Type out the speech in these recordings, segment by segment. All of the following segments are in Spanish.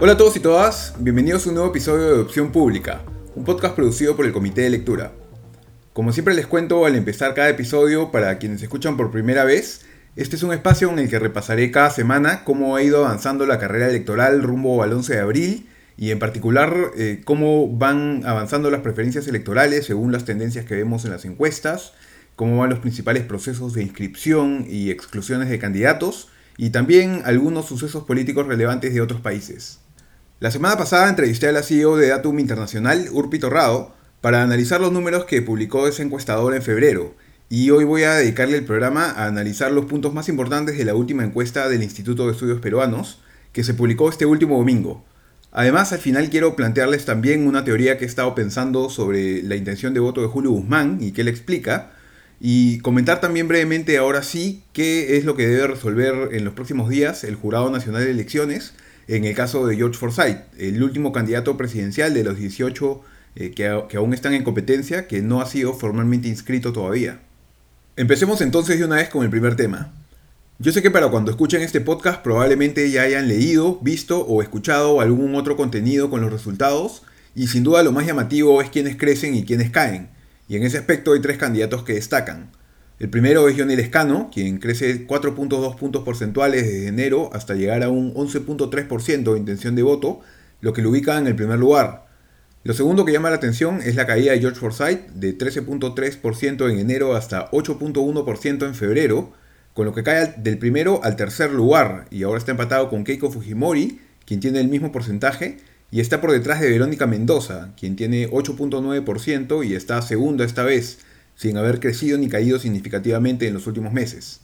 Hola a todos y todas, bienvenidos a un nuevo episodio de Opción Pública, un podcast producido por el Comité de Lectura. Como siempre les cuento al empezar cada episodio, para quienes escuchan por primera vez, este es un espacio en el que repasaré cada semana cómo ha ido avanzando la carrera electoral rumbo al 11 de abril y en particular eh, cómo van avanzando las preferencias electorales según las tendencias que vemos en las encuestas, cómo van los principales procesos de inscripción y exclusiones de candidatos y también algunos sucesos políticos relevantes de otros países. La semana pasada entrevisté a la CEO de Datum Internacional, Urpi Torrado, para analizar los números que publicó ese encuestador en febrero, y hoy voy a dedicarle el programa a analizar los puntos más importantes de la última encuesta del Instituto de Estudios Peruanos, que se publicó este último domingo. Además, al final quiero plantearles también una teoría que he estado pensando sobre la intención de voto de Julio Guzmán y qué le explica, y comentar también brevemente ahora sí qué es lo que debe resolver en los próximos días el Jurado Nacional de Elecciones en el caso de George Forsyth, el último candidato presidencial de los 18 eh, que, que aún están en competencia, que no ha sido formalmente inscrito todavía. Empecemos entonces de una vez con el primer tema. Yo sé que para cuando escuchen este podcast probablemente ya hayan leído, visto o escuchado algún otro contenido con los resultados, y sin duda lo más llamativo es quiénes crecen y quiénes caen y en ese aspecto hay tres candidatos que destacan. El primero es Johnny Lescano, quien crece 4.2 puntos porcentuales desde enero hasta llegar a un 11.3% de intención de voto, lo que lo ubica en el primer lugar. Lo segundo que llama la atención es la caída de George Forsyth de 13.3% en enero hasta 8.1% en febrero, con lo que cae del primero al tercer lugar y ahora está empatado con Keiko Fujimori, quien tiene el mismo porcentaje, y está por detrás de Verónica Mendoza, quien tiene 8.9% y está segunda esta vez, sin haber crecido ni caído significativamente en los últimos meses.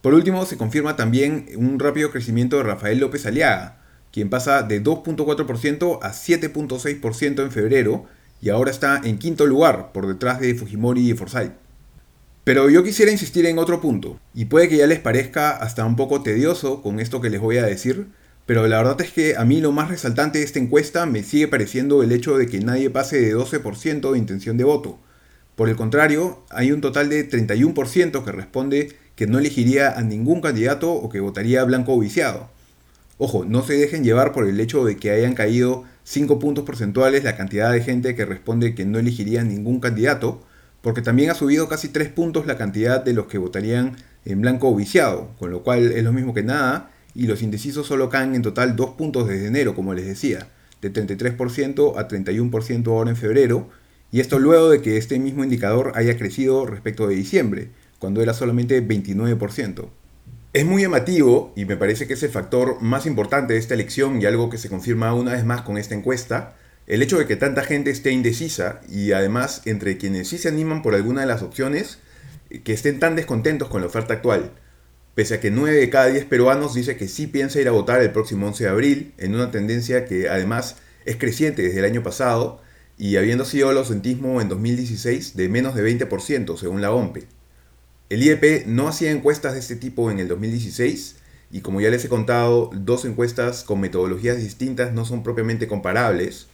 Por último, se confirma también un rápido crecimiento de Rafael López Aliaga, quien pasa de 2.4% a 7.6% en febrero y ahora está en quinto lugar, por detrás de Fujimori y Forsyth. Pero yo quisiera insistir en otro punto, y puede que ya les parezca hasta un poco tedioso con esto que les voy a decir, pero la verdad es que a mí lo más resaltante de esta encuesta me sigue pareciendo el hecho de que nadie pase de 12% de intención de voto. Por el contrario, hay un total de 31% que responde que no elegiría a ningún candidato o que votaría blanco o viciado. Ojo, no se dejen llevar por el hecho de que hayan caído 5 puntos porcentuales la cantidad de gente que responde que no elegiría a ningún candidato, porque también ha subido casi 3 puntos la cantidad de los que votarían en blanco o viciado, con lo cual es lo mismo que nada, y los indecisos solo caen en total 2 puntos desde enero, como les decía, de 33% a 31% ahora en febrero, y esto luego de que este mismo indicador haya crecido respecto de diciembre, cuando era solamente 29%. Es muy llamativo y me parece que es el factor más importante de esta elección y algo que se confirma una vez más con esta encuesta, el hecho de que tanta gente esté indecisa y además entre quienes sí se animan por alguna de las opciones, que estén tan descontentos con la oferta actual pese a que 9 de cada 10 peruanos dice que sí piensa ir a votar el próximo 11 de abril, en una tendencia que además es creciente desde el año pasado y habiendo sido el ausentismo en 2016 de menos de 20% según la OMPE. El IEP no hacía encuestas de este tipo en el 2016 y como ya les he contado, dos encuestas con metodologías distintas no son propiamente comparables,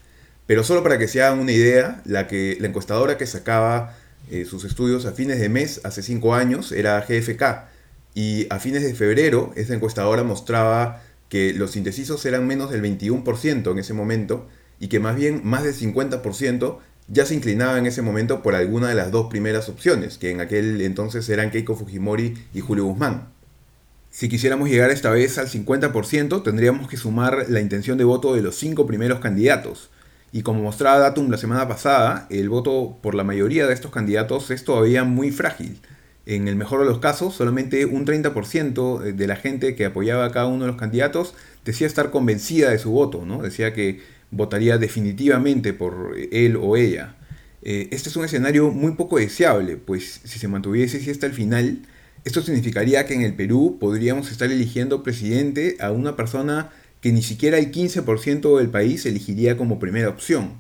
pero solo para que se hagan una idea, la, que, la encuestadora que sacaba eh, sus estudios a fines de mes hace 5 años era GFK, y a fines de febrero, esta encuestadora mostraba que los indecisos eran menos del 21% en ese momento y que más bien más del 50% ya se inclinaba en ese momento por alguna de las dos primeras opciones, que en aquel entonces eran Keiko Fujimori y Julio Guzmán. Si quisiéramos llegar esta vez al 50%, tendríamos que sumar la intención de voto de los cinco primeros candidatos. Y como mostraba Datum la semana pasada, el voto por la mayoría de estos candidatos es todavía muy frágil. En el mejor de los casos, solamente un 30% de la gente que apoyaba a cada uno de los candidatos decía estar convencida de su voto, ¿no? Decía que votaría definitivamente por él o ella. Eh, este es un escenario muy poco deseable, pues si se mantuviese así hasta el final, esto significaría que en el Perú podríamos estar eligiendo presidente a una persona que ni siquiera el 15% del país elegiría como primera opción.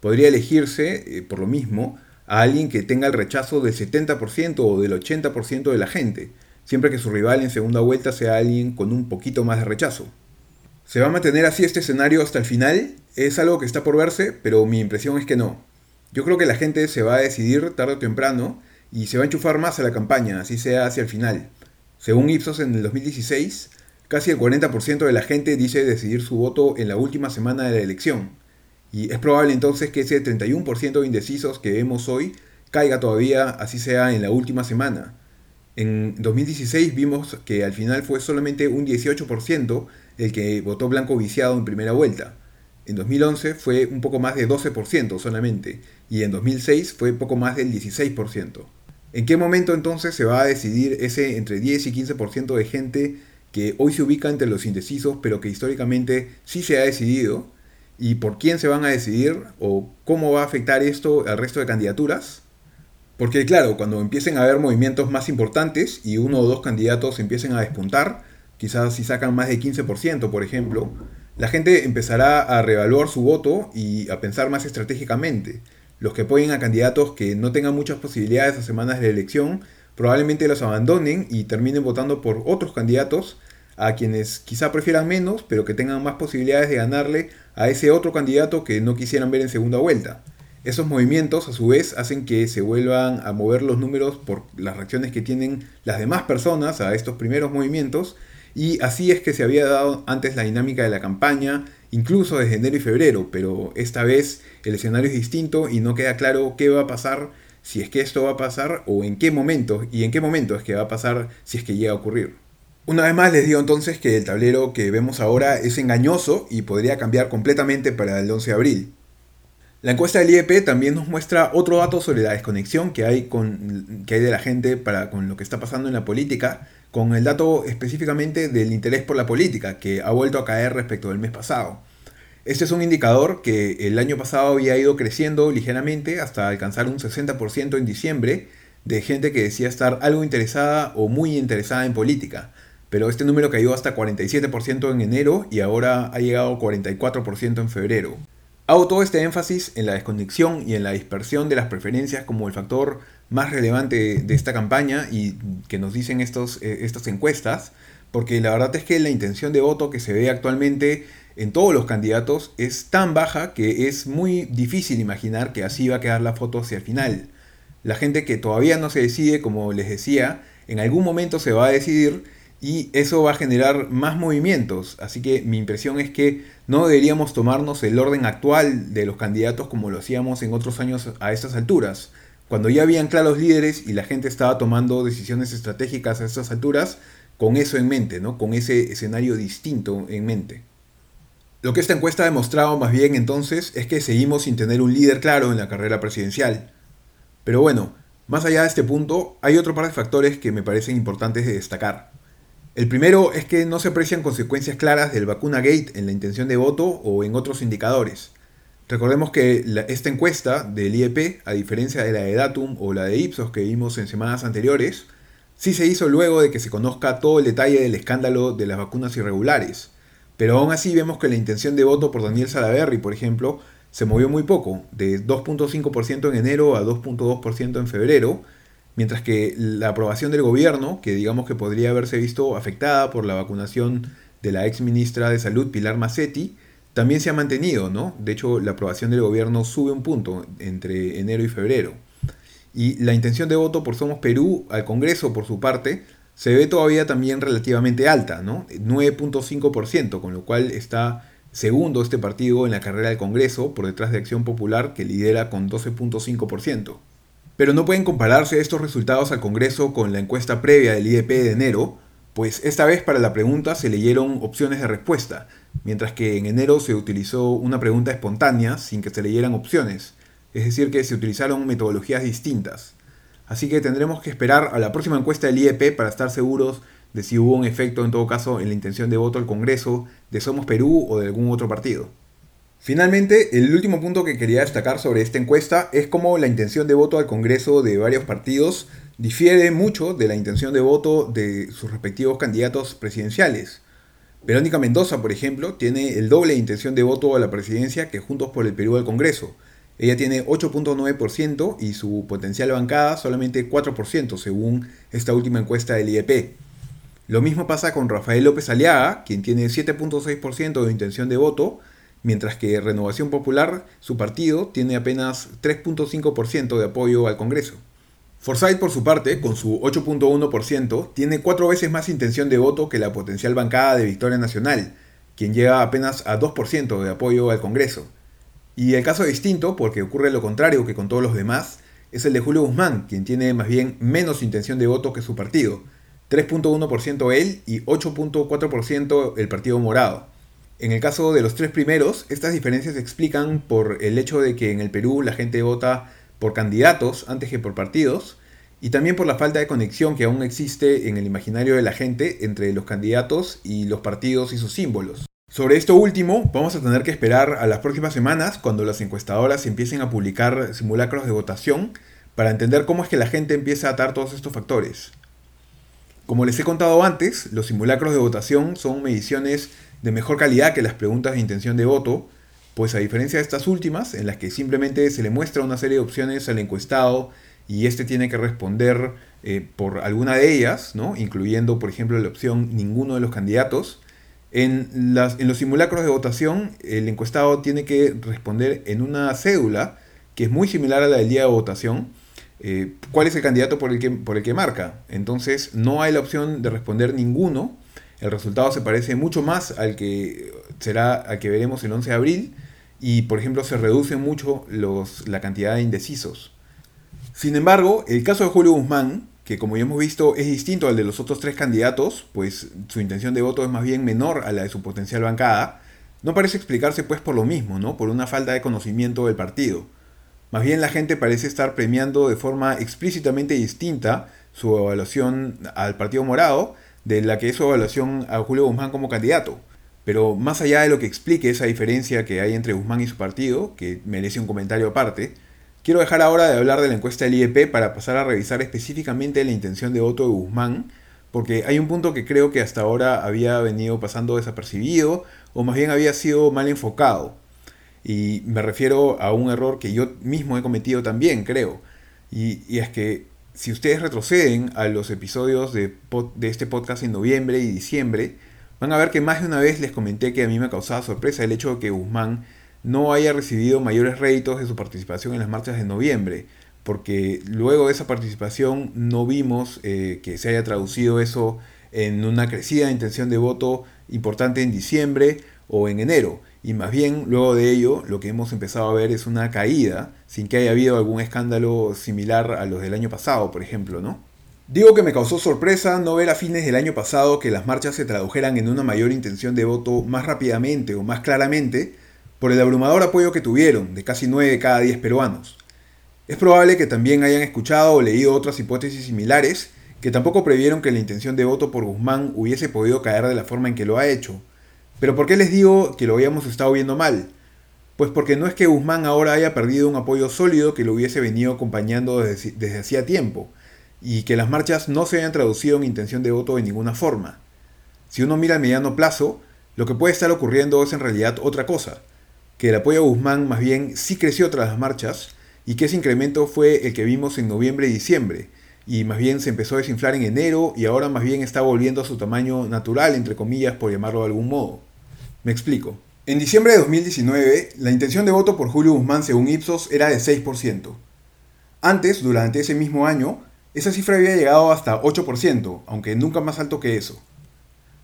Podría elegirse, eh, por lo mismo, a alguien que tenga el rechazo del 70% o del 80% de la gente, siempre que su rival en segunda vuelta sea alguien con un poquito más de rechazo. ¿Se va a mantener así este escenario hasta el final? Es algo que está por verse, pero mi impresión es que no. Yo creo que la gente se va a decidir tarde o temprano y se va a enchufar más a la campaña, así sea hacia el final. Según Ipsos en el 2016, Casi el 40% de la gente dice decidir su voto en la última semana de la elección. Y es probable entonces que ese 31% de indecisos que vemos hoy caiga todavía, así sea, en la última semana. En 2016 vimos que al final fue solamente un 18% el que votó blanco viciado en primera vuelta. En 2011 fue un poco más de 12% solamente y en 2006 fue poco más del 16%. ¿En qué momento entonces se va a decidir ese entre 10 y 15% de gente que hoy se ubica entre los indecisos pero que históricamente sí se ha decidido? ¿Y por quién se van a decidir o cómo va a afectar esto al resto de candidaturas? Porque claro, cuando empiecen a haber movimientos más importantes y uno o dos candidatos empiecen a despuntar, quizás si sacan más de 15%, por ejemplo, la gente empezará a reevaluar su voto y a pensar más estratégicamente. Los que apoyen a candidatos que no tengan muchas posibilidades a semanas de elección probablemente los abandonen y terminen votando por otros candidatos a quienes quizá prefieran menos, pero que tengan más posibilidades de ganarle a ese otro candidato que no quisieran ver en segunda vuelta. Esos movimientos a su vez hacen que se vuelvan a mover los números por las reacciones que tienen las demás personas a estos primeros movimientos y así es que se había dado antes la dinámica de la campaña, incluso desde enero y febrero, pero esta vez el escenario es distinto y no queda claro qué va a pasar, si es que esto va a pasar o en qué momento y en qué momento es que va a pasar si es que llega a ocurrir. Una vez más les digo entonces que el tablero que vemos ahora es engañoso y podría cambiar completamente para el 11 de abril. La encuesta del IEP también nos muestra otro dato sobre la desconexión que hay, con, que hay de la gente para, con lo que está pasando en la política, con el dato específicamente del interés por la política, que ha vuelto a caer respecto del mes pasado. Este es un indicador que el año pasado había ido creciendo ligeramente hasta alcanzar un 60% en diciembre de gente que decía estar algo interesada o muy interesada en política. Pero este número cayó hasta 47% en enero y ahora ha llegado a 44% en febrero. Hago todo este énfasis en la desconexión y en la dispersión de las preferencias como el factor más relevante de esta campaña y que nos dicen estos, eh, estas encuestas, porque la verdad es que la intención de voto que se ve actualmente en todos los candidatos es tan baja que es muy difícil imaginar que así va a quedar la foto hacia el final. La gente que todavía no se decide, como les decía, en algún momento se va a decidir y eso va a generar más movimientos. Así que mi impresión es que no deberíamos tomarnos el orden actual de los candidatos como lo hacíamos en otros años a estas alturas. Cuando ya habían claros líderes y la gente estaba tomando decisiones estratégicas a estas alturas, con eso en mente, ¿no? con ese escenario distinto en mente. Lo que esta encuesta ha demostrado más bien entonces es que seguimos sin tener un líder claro en la carrera presidencial. Pero bueno, más allá de este punto, hay otro par de factores que me parecen importantes de destacar. El primero es que no se aprecian consecuencias claras del vacuna gate en la intención de voto o en otros indicadores. Recordemos que esta encuesta del IEP, a diferencia de la de Datum o la de Ipsos que vimos en semanas anteriores, sí se hizo luego de que se conozca todo el detalle del escándalo de las vacunas irregulares. Pero aún así vemos que la intención de voto por Daniel Salaverry, por ejemplo, se movió muy poco, de 2.5% en enero a 2.2% en febrero, mientras que la aprobación del gobierno, que digamos que podría haberse visto afectada por la vacunación de la ex ministra de Salud Pilar Massetti, también se ha mantenido, ¿no? De hecho, la aprobación del gobierno sube un punto entre enero y febrero. Y la intención de voto por Somos Perú al Congreso, por su parte, se ve todavía también relativamente alta, ¿no? 9.5%, con lo cual está segundo este partido en la carrera del Congreso, por detrás de Acción Popular, que lidera con 12.5%. Pero no pueden compararse estos resultados al Congreso con la encuesta previa del IEP de enero, pues esta vez para la pregunta se leyeron opciones de respuesta, mientras que en enero se utilizó una pregunta espontánea sin que se leyeran opciones, es decir, que se utilizaron metodologías distintas. Así que tendremos que esperar a la próxima encuesta del IEP para estar seguros de si hubo un efecto en todo caso en la intención de voto al Congreso de Somos Perú o de algún otro partido. Finalmente, el último punto que quería destacar sobre esta encuesta es cómo la intención de voto al Congreso de varios partidos difiere mucho de la intención de voto de sus respectivos candidatos presidenciales. Verónica Mendoza, por ejemplo, tiene el doble de intención de voto a la presidencia que Juntos por el Perú al Congreso. Ella tiene 8.9% y su potencial bancada solamente 4% según esta última encuesta del IEP. Lo mismo pasa con Rafael López Aliaga, quien tiene 7.6% de intención de voto mientras que Renovación Popular, su partido, tiene apenas 3.5% de apoyo al Congreso. Forsyth, por su parte, con su 8.1%, tiene cuatro veces más intención de voto que la potencial bancada de Victoria Nacional, quien llega apenas a 2% de apoyo al Congreso. Y el caso distinto, porque ocurre lo contrario que con todos los demás, es el de Julio Guzmán, quien tiene más bien menos intención de voto que su partido, 3.1% él y 8.4% el Partido Morado. En el caso de los tres primeros, estas diferencias se explican por el hecho de que en el Perú la gente vota por candidatos antes que por partidos, y también por la falta de conexión que aún existe en el imaginario de la gente entre los candidatos y los partidos y sus símbolos. Sobre esto último, vamos a tener que esperar a las próximas semanas cuando las encuestadoras empiecen a publicar simulacros de votación para entender cómo es que la gente empieza a atar todos estos factores. Como les he contado antes, los simulacros de votación son mediciones de mejor calidad que las preguntas de intención de voto, pues a diferencia de estas últimas, en las que simplemente se le muestra una serie de opciones al encuestado y éste tiene que responder eh, por alguna de ellas, ¿no? incluyendo por ejemplo la opción ninguno de los candidatos, en, las, en los simulacros de votación el encuestado tiene que responder en una cédula que es muy similar a la del día de votación, eh, cuál es el candidato por el, que, por el que marca. Entonces no hay la opción de responder ninguno. El resultado se parece mucho más al que será al que veremos el 11 de abril y por ejemplo se reduce mucho los, la cantidad de indecisos. Sin embargo, el caso de Julio Guzmán, que como ya hemos visto es distinto al de los otros tres candidatos, pues su intención de voto es más bien menor a la de su potencial bancada, no parece explicarse pues por lo mismo, ¿no? Por una falta de conocimiento del partido. Más bien la gente parece estar premiando de forma explícitamente distinta su evaluación al Partido Morado de la que es su evaluación a Julio Guzmán como candidato. Pero más allá de lo que explique esa diferencia que hay entre Guzmán y su partido, que merece un comentario aparte, quiero dejar ahora de hablar de la encuesta del IEP para pasar a revisar específicamente la intención de voto de Guzmán, porque hay un punto que creo que hasta ahora había venido pasando desapercibido, o más bien había sido mal enfocado. Y me refiero a un error que yo mismo he cometido también, creo. Y, es que si ustedes retroceden a los episodios de, este podcast en noviembre y diciembre, van a ver que más de una vez les comenté que a mí me causaba sorpresa el hecho de que Guzmán no haya recibido mayores réditos de su participación en las marchas de noviembre, porque luego de esa participación no vimos eh, que se haya traducido eso en una crecida intención de voto importante en diciembre o en enero. Y más bien, luego de ello, lo que hemos empezado a ver es una caída, sin que haya habido algún escándalo similar a los del año pasado, por ejemplo, ¿no? Digo que me causó sorpresa no ver a fines del año pasado que las marchas se tradujeran en una mayor intención de voto más rápidamente o más claramente por el abrumador apoyo que tuvieron, de casi 9 de cada 10 peruanos. Es probable que también hayan escuchado o leído otras hipótesis similares que tampoco previeron que la intención de voto por Guzmán hubiese podido caer de la forma en que lo ha hecho. Pero ¿por qué les digo que lo habíamos estado viendo mal? Pues porque no es que Guzmán ahora haya perdido un apoyo sólido que lo hubiese venido acompañando desde, desde hacía tiempo, y que las marchas no se hayan traducido en intención de voto de ninguna forma. Si uno mira a mediano plazo, lo que puede estar ocurriendo es en realidad otra cosa, que el apoyo a Guzmán más bien sí creció tras las marchas y que ese incremento fue el que vimos en noviembre y diciembre, y más bien se empezó a desinflar en enero y ahora más bien está volviendo a su tamaño natural, entre comillas, por llamarlo de algún modo. Me explico. En diciembre de 2019, la intención de voto por Julio Guzmán según Ipsos era de 6%. Antes, durante ese mismo año, esa cifra había llegado hasta 8%, aunque nunca más alto que eso.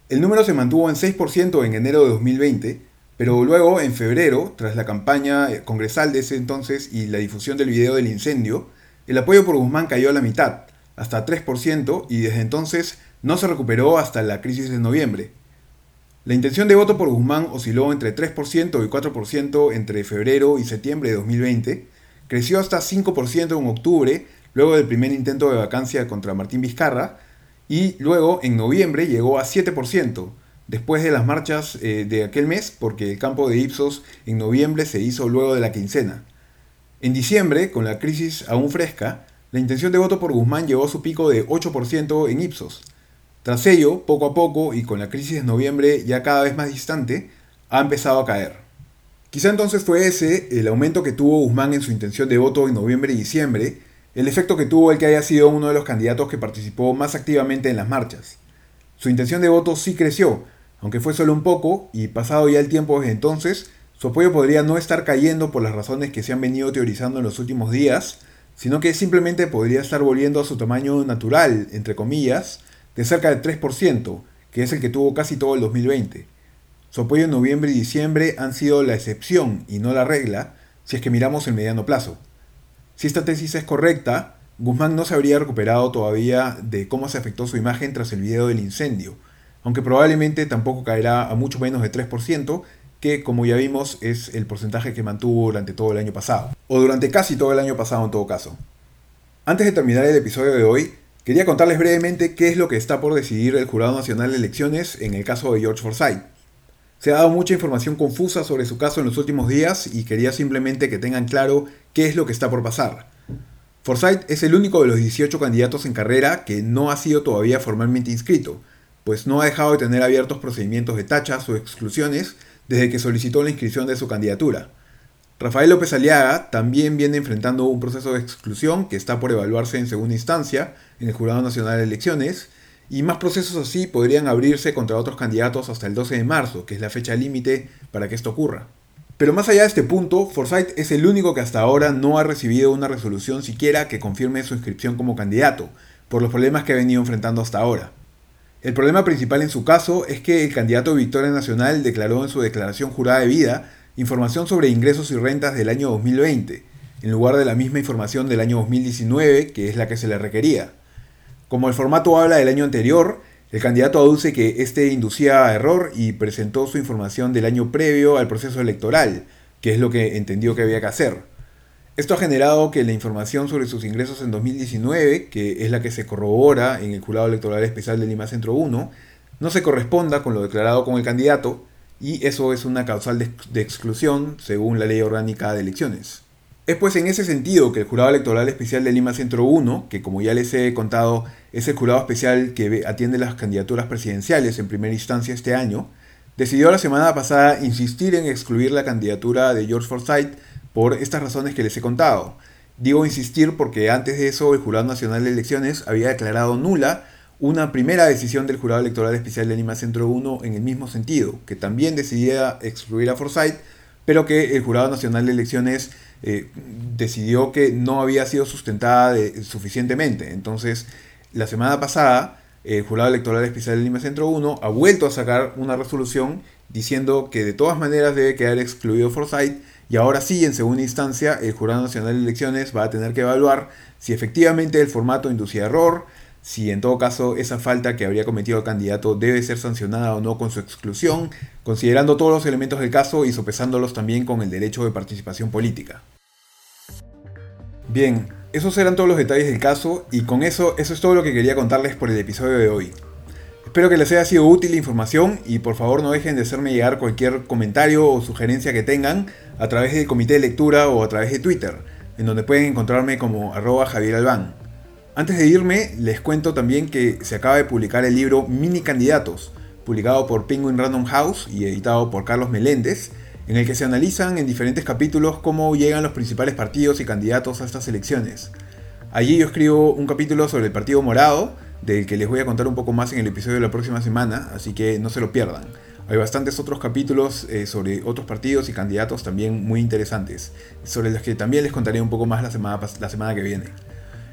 El número se mantuvo en 6% en enero de 2020, pero luego, en febrero, tras la campaña congresal de ese entonces y la difusión del video del incendio, el apoyo por Guzmán cayó a la mitad, hasta 3%, y desde entonces no se recuperó hasta la crisis de noviembre. La intención de voto por Guzmán osciló entre 3% y 4% entre febrero y septiembre de 2020, creció hasta 5% en octubre luego del primer intento de vacancia contra Martín Vizcarra, y luego en noviembre llegó a 7%, después de las marchas eh, de aquel mes, porque el campo de Ipsos en noviembre se hizo luego de la quincena. En diciembre, con la crisis aún fresca, la intención de voto por Guzmán llegó a su pico de 8% en Ipsos. Tras ello, poco a poco, y con la crisis de noviembre ya cada vez más distante, ha empezado a caer. Quizá entonces fue ese el aumento que tuvo Guzmán en su intención de voto en noviembre y diciembre, el efecto que tuvo el que haya sido uno de los candidatos que participó más activamente en las marchas. Su intención de voto sí creció, aunque fue solo un poco, y pasado ya el tiempo desde entonces, su apoyo podría no estar cayendo por las razones que se han venido teorizando en los últimos días, sino que simplemente podría estar volviendo a su tamaño natural, entre comillas, de cerca del 3%, que es el que tuvo casi todo el 2020. Su apoyo en noviembre y diciembre han sido la excepción y no la regla si es que miramos el mediano plazo. Si esta tesis es correcta, Guzmán no se habría recuperado todavía de cómo se afectó su imagen tras el video del incendio, aunque probablemente tampoco caerá a mucho menos de 3%, que como ya vimos es el porcentaje que mantuvo durante todo el año pasado, o durante casi todo el año pasado en todo caso. Antes de terminar el episodio de hoy, quería contarles brevemente qué es lo que está por decidir el Jurado Nacional de Elecciones en el caso de George Forsyth. Se ha dado mucha información confusa sobre su caso en los últimos días y quería simplemente que tengan claro qué es lo que está por pasar. Forsyth es el único de los 18 candidatos en carrera que no ha sido todavía formalmente inscrito, pues no ha dejado de tener abiertos procedimientos de tachas o exclusiones desde que solicitó la inscripción de su candidatura. Rafael López Aliaga también viene enfrentando un proceso de exclusión que está por evaluarse en segunda instancia en el Jurado Nacional de Elecciones, y más procesos así podrían abrirse contra otros candidatos hasta el 12 de marzo, que es la fecha límite para que esto ocurra. Pero más allá de este punto, Forsyth es el único que hasta ahora no ha recibido una resolución siquiera que confirme su inscripción como candidato, por los problemas que ha venido enfrentando hasta ahora. El problema principal en su caso es que el candidato Victoria Nacional declaró en su declaración jurada de vida información sobre ingresos y rentas del año 2020, en lugar de la misma información del año 2019, que es la que se le requería. Como el formato habla del año anterior, el candidato aduce que este inducía a error y presentó su información del año previo al proceso electoral, que es lo que entendió que había que hacer. Esto ha generado que la información sobre sus ingresos en 2019, que es la que se corrobora en el Jurado Electoral Especial de Lima Centro 1, no se corresponda con lo declarado con el candidato y eso es una causal de, exclusión según la Ley Orgánica de Elecciones. Es pues en ese sentido que el Jurado Electoral Especial de Lima Centro 1, que como ya les he contado es el jurado especial que atiende las candidaturas presidenciales en primera instancia este año, decidió la semana pasada insistir en excluir la candidatura de George Forsyth por estas razones que les he contado. Digo insistir porque antes de eso el Jurado Nacional de Elecciones había declarado nula una primera decisión del Jurado Electoral Especial de Lima Centro 1 en el mismo sentido, que también decidía excluir a Forsyth, pero que el Jurado Nacional de Elecciones eh, decidió que no había sido sustentada suficientemente. Entonces, la semana pasada, el Jurado Electoral Especial de Lima Centro 1 ha vuelto a sacar una resolución diciendo que de todas maneras debe quedar excluido Forsyth y ahora sí, en segunda instancia, el Jurado Nacional de Elecciones va a tener que evaluar si efectivamente el formato inducía error, si en todo caso esa falta que habría cometido el candidato debe ser sancionada o no con su exclusión, considerando todos los elementos del caso y sopesándolos también con el derecho de participación política. Bien, esos eran todos los detalles del caso y con eso eso es todo lo que quería contarles por el episodio de hoy. Espero que les haya sido útil la información y por favor no dejen de hacerme llegar cualquier comentario o sugerencia que tengan a través del comité de lectura o a través de Twitter, en donde pueden encontrarme como arroba Javier Albán. Antes de irme, les cuento también que se acaba de publicar el libro Mini Candidatos, publicado por Penguin Random House y editado por Carlos Meléndez, en el que se analizan en diferentes capítulos cómo llegan los principales partidos y candidatos a estas elecciones. Allí yo escribo un capítulo sobre el Partido Morado, del que les voy a contar un poco más en el episodio de la próxima semana, así que no se lo pierdan. Hay bastantes otros capítulos eh, sobre otros partidos y candidatos también muy interesantes, sobre los que también les contaré un poco más la semana, la semana que viene.